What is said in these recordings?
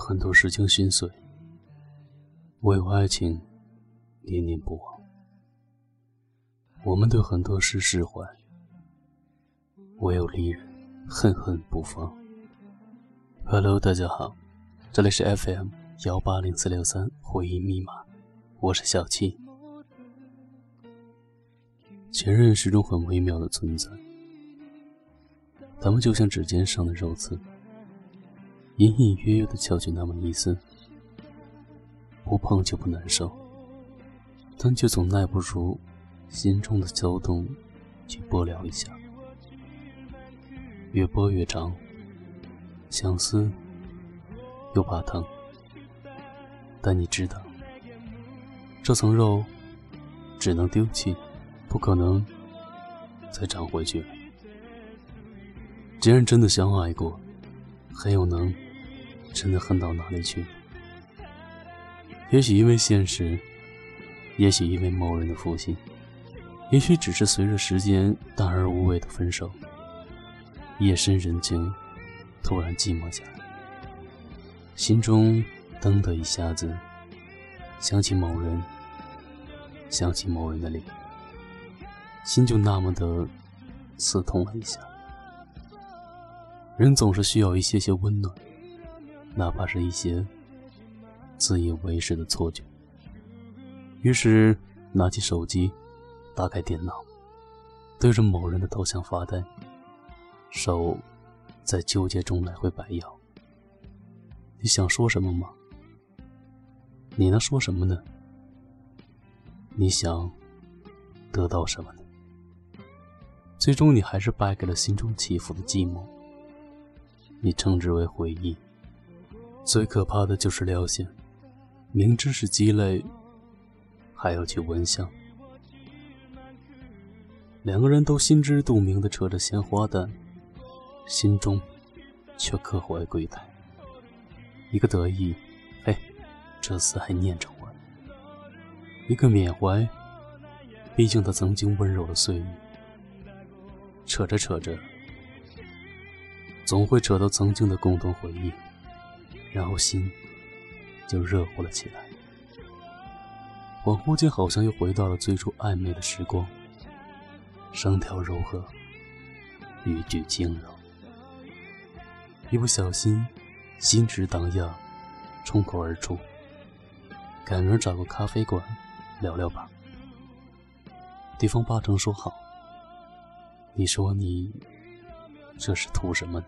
很多事情心碎，唯有爱情念念不忘；我们对很多事释怀，唯有离人恨恨不放。Hello，大家好，这里是 FM 幺八零四六三回忆密码，我是小七。前任是种很微妙的存在，他们就像指尖上的肉刺。隐隐约约的翘起那么一丝，不碰就不难受，但却总耐不住心中的躁动，去拨撩一下，越拨越长，想撕又怕疼，但你知道，这层肉只能丢弃，不可能再长回去了。既然真的相爱过，很有能。真的恨到哪里去？也许因为现实，也许因为某人的负心，也许只是随着时间淡而无味的分手。夜深人静，突然寂寞下来，心中噔的一下子想起某人，想起某人的脸，心就那么的刺痛了一下。人总是需要一些些温暖。哪怕是一些自以为是的错觉。于是拿起手机，打开电脑，对着某人的头像发呆，手在纠结中来回摆摇。你想说什么吗？你能说什么呢？你想得到什么呢？最终你还是败给了心中起伏的寂寞。你称之为回忆。最可怕的就是撩心，明知是鸡肋，还要去闻香。两个人都心知肚明的扯着鲜花弹，心中却各怀鬼胎。一个得意，嘿，这次还念着我；一个缅怀，毕竟他曾经温柔的岁月。扯着扯着，总会扯到曾经的共同回忆。然后心就热乎了起来，恍惚间好像又回到了最初暧昧的时光，声调柔和，语句轻柔。一不小心，心直荡漾，冲口而出，改明儿找个咖啡馆聊聊吧。对方八成说好。你说你这是图什么呢？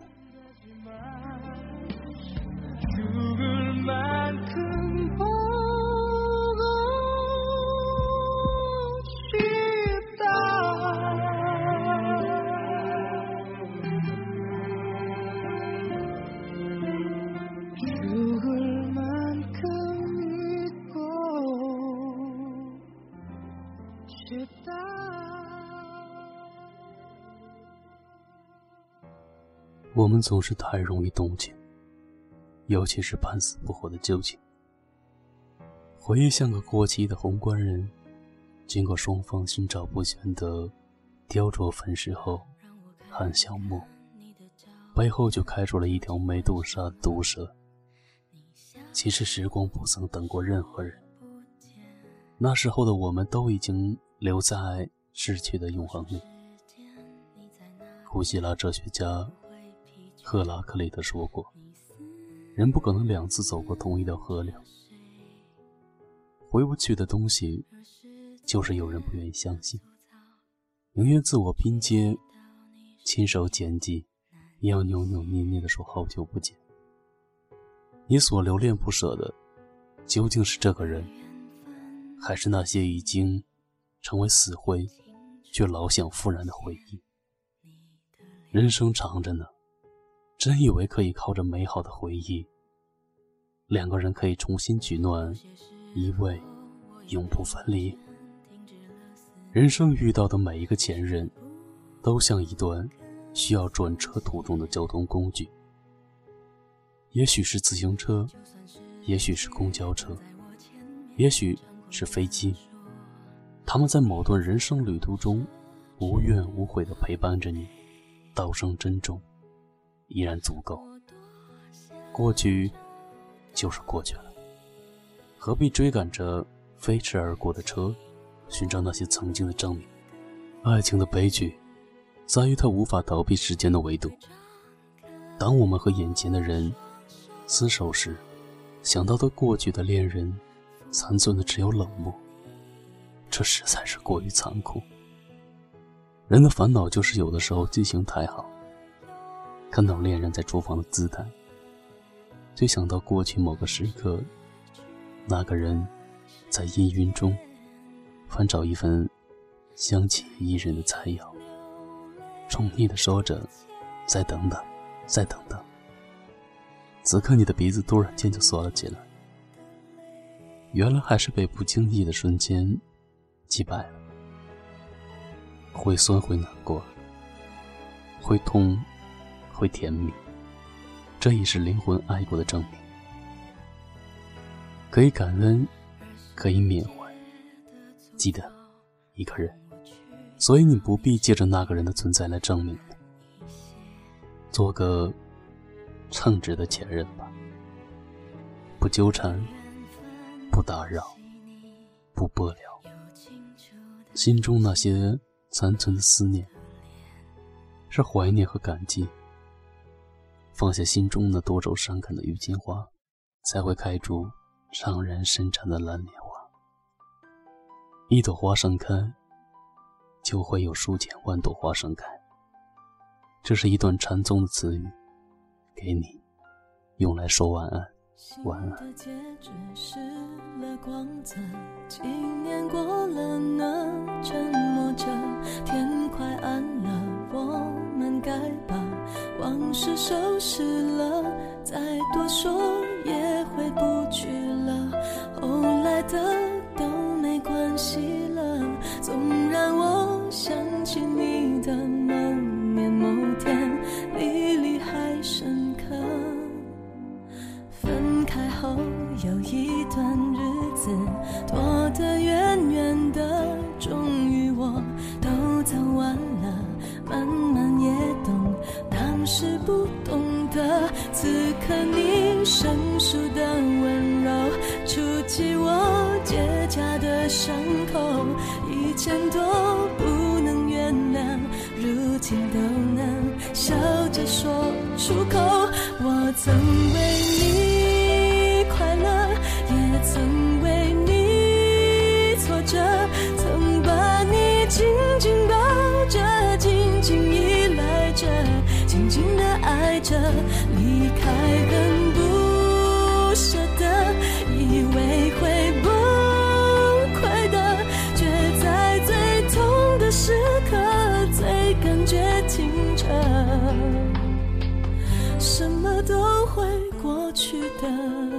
我们总是太容易动情，尤其是半死不活的旧情。回忆像个过期的红官人，经过双方心照不宣的雕琢粉饰后，含香墨，背后就开出了一条没杜莎的毒蛇。其实时光不曾等过任何人，那时候的我们都已经留在逝去的永恒里。古希腊哲学家。赫拉克利特说过：“人不可能两次走过同一条河流。回不去的东西，就是有人不愿意相信，宁愿自我拼接，亲手剪辑，也要扭扭捏捏地说好久不见。你所留恋不舍的，究竟是这个人，还是那些已经成为死灰，却老想复燃的回忆？人生长着呢。”真以为可以靠着美好的回忆，两个人可以重新取暖，依偎，永不分离。人生遇到的每一个前任，都像一段需要转车途中的交通工具。也许是自行车，也许是公交车，也许是飞机。他们在某段人生旅途中，无怨无悔地陪伴着你，道声珍重。依然足够。过去就是过去了。何必追赶着飞驰而过的车，寻找那些曾经的证明？爱情的悲剧，在于它无法逃避时间的维度。当我们和眼前的人厮守时，想到的过去的恋人，残存的只有冷漠。这实在是过于残酷。人的烦恼就是有的时候记性太好，看到恋人在厨房的姿态，就想到过去某个时刻，那个人在氤氲中翻找一份香气宜人的菜肴，宠溺的说着：“再等等，再等等。”此刻你的鼻子突然间就缩了起来，原来还是被不经意的瞬间击败了。会酸，会难过，会痛，会甜蜜，这已是灵魂爱过的证明。可以感恩，可以缅怀，记得一个人，所以你不必借着那个人的存在来证明，做个称职的前任吧。不纠缠，不打扰，不拨了，心中那些。残存的思念，是怀念和感激。放下心中那多愁善感的郁金花，才会开出怅然深沉的蓝莲花。一朵花盛开，就会有数千万朵花盛开。这是一段禅宗的词语，给你，用来说晚安。晚安。天快暗了，我往事收拾了。再多说也回不去了，后来的都没关系了。总让我想起你的某年某天，历历还深刻。分开后有一段日子，出口。我曾为的。